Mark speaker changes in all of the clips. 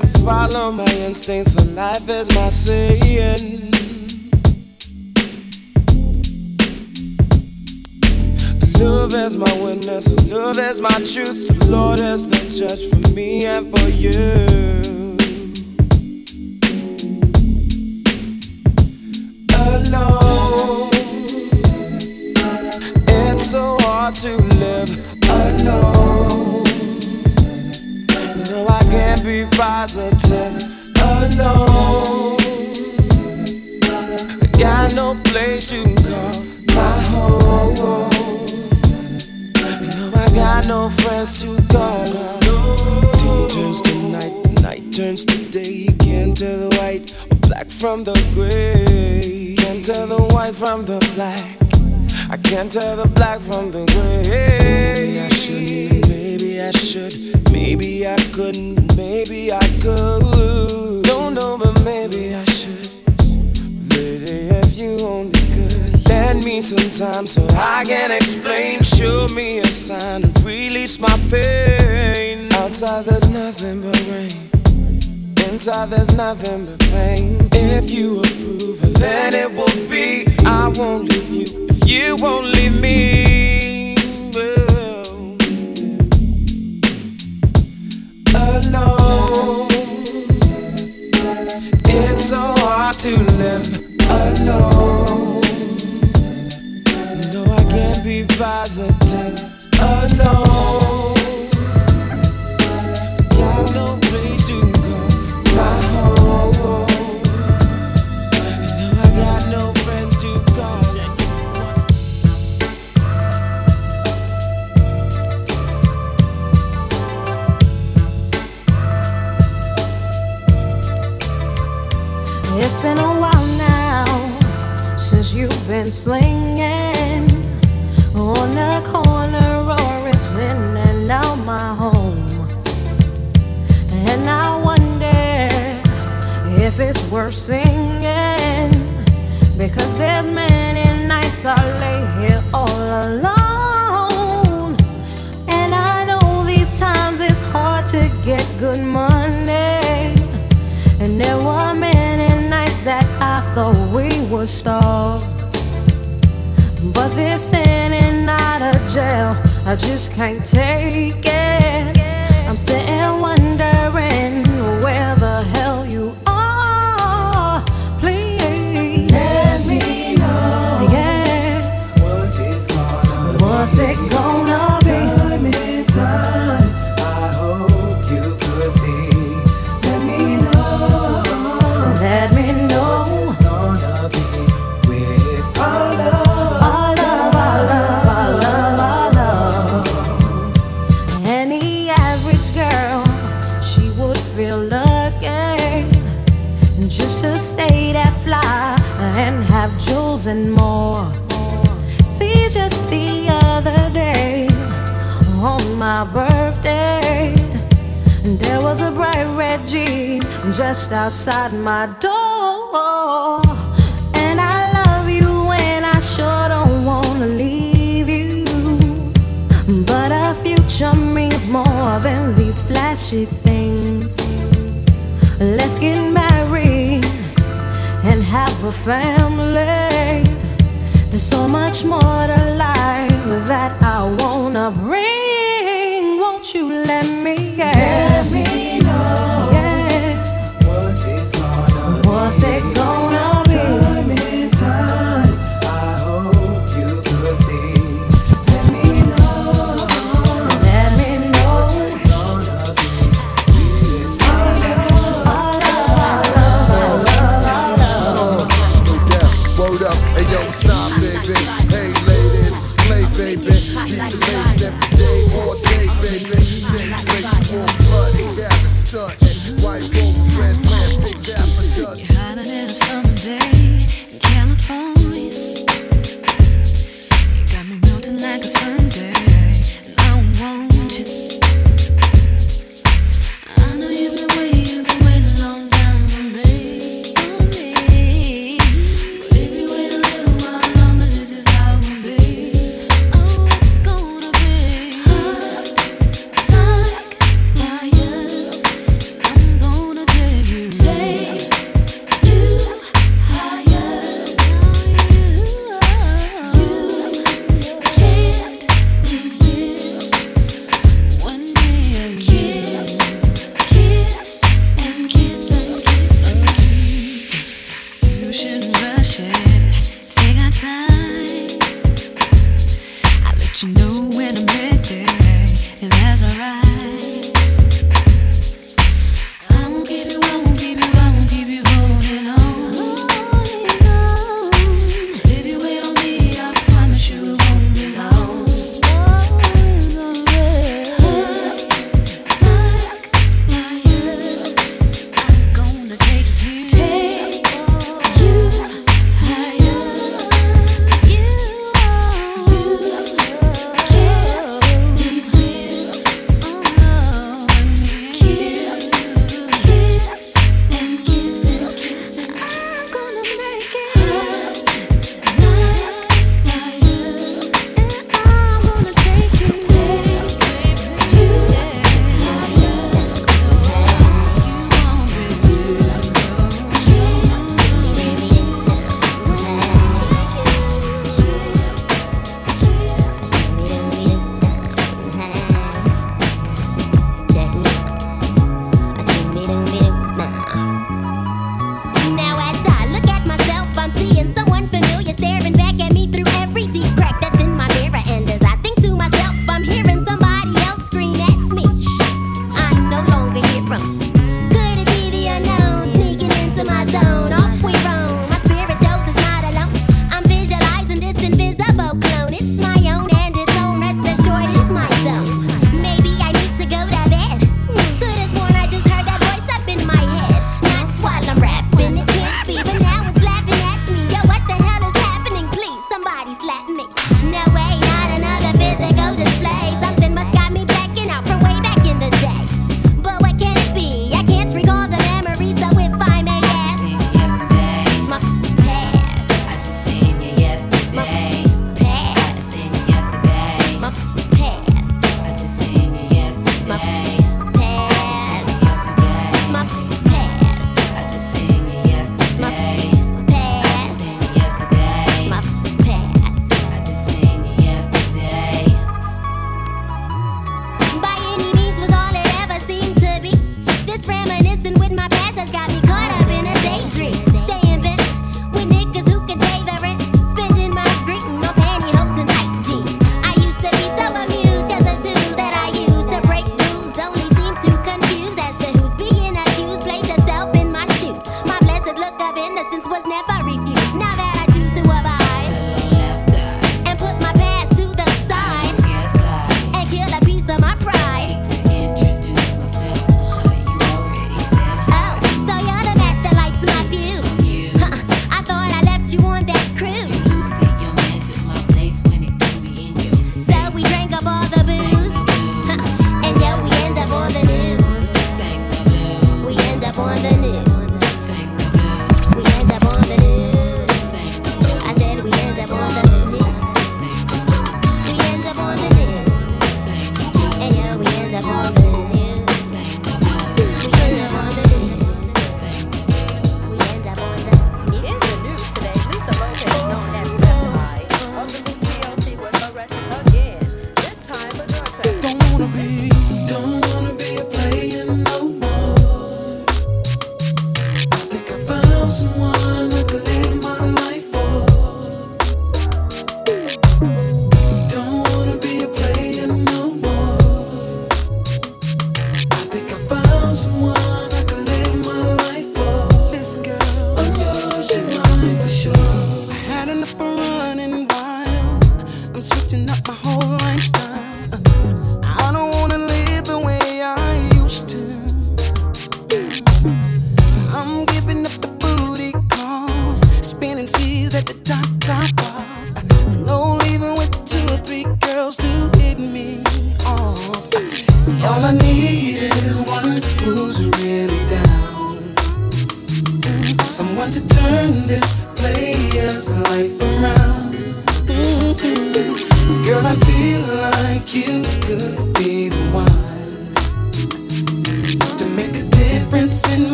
Speaker 1: I follow my instincts, and life
Speaker 2: is
Speaker 3: my saying. Love is my witness, love is my truth. The Lord is the judge for me and for you. tell the white from the black. I can't tell the black from the gray. Maybe I should, maybe I should, maybe I couldn't, maybe I could. Don't know, but maybe I should. Lady, if you only could, lend me some time so I can
Speaker 4: explain. Show me a sign and release my pain. Outside, there's nothing
Speaker 5: but rain inside
Speaker 6: there's nothing but
Speaker 4: pain. If you approve, it,
Speaker 6: then it will be. I won't leave you
Speaker 4: if you
Speaker 6: won't leave me. Alone, it's so hard to live alone. No, I can't be positive alone. It's been a while now since you've been slinging on the corner or it's
Speaker 1: in and out my home. And I wonder if it's worth singing because there's many nights I lay here all alone. was starved. But this in and out of jail, I
Speaker 4: just can't take it.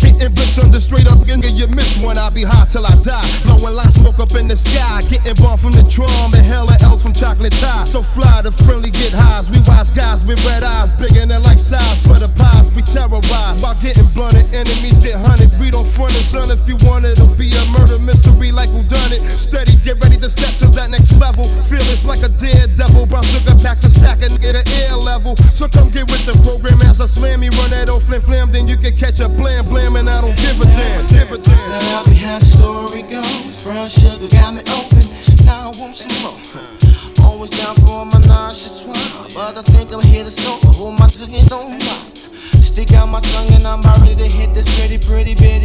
Speaker 4: Getting rich on the straight up, and you miss one. I'll be high till I die. Blowing light smoke up in the sky. Getting bombed from the drum and hella else from chocolate Thai. So fly, the friendly get highs. We wise guys with red eyes, bigger than life size. For the pies, we terrorize. While getting blunted, enemies get hunted. We don't front the sun if you want it. It'll be a murder mystery like who done it. Steady, get ready to step to that next level. Feel it's like a daredevil. Brown sugar packs and stacking, nigga, the air level. So come get with the program me run that old flim flam, then you can catch a blam blam, and I don't give a damn. Give a damn.
Speaker 1: Now I'll be how the story goes. Brown sugar got me open. Now I want some more. Always down for my nauseous wine, but I think I'm here to sober. Hold my tongue and don't lie. Stick out my tongue and I'm about ready to hit this pretty, pretty bitch.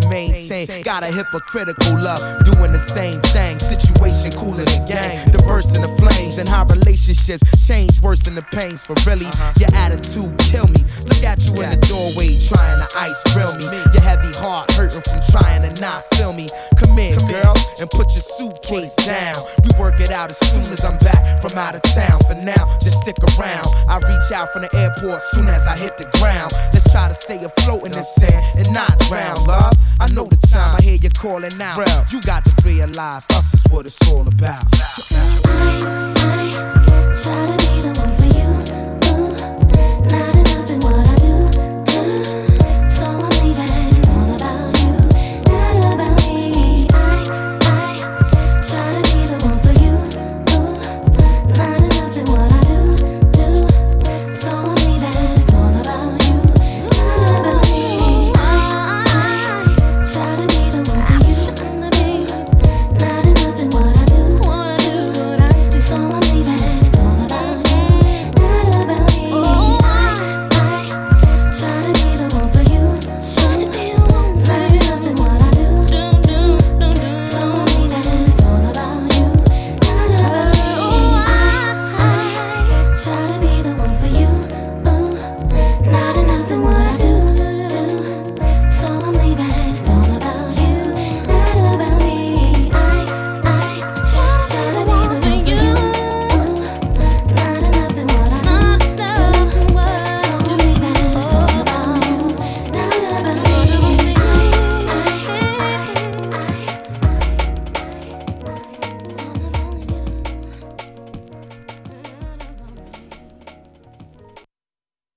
Speaker 1: To
Speaker 7: maintain. Got a hypocritical love, doing the same thing. Situation cooler than gang. The burst in the flames and how relationships change worse than the pains. For really, uh-huh. your attitude kill me. Look at you in the doorway trying to ice grill me. Your heavy heart hurting from trying to not feel me. Come in, girl, and put your suitcase down. We work it out as soon as I'm back from out of town. For now, just stick around. I reach out from the airport soon as I hit the ground. Let's try to stay afloat in the sand and not drown, love. I know the time I hear you calling out. You got to realize us is what it's all about.
Speaker 2: I, I try to be the one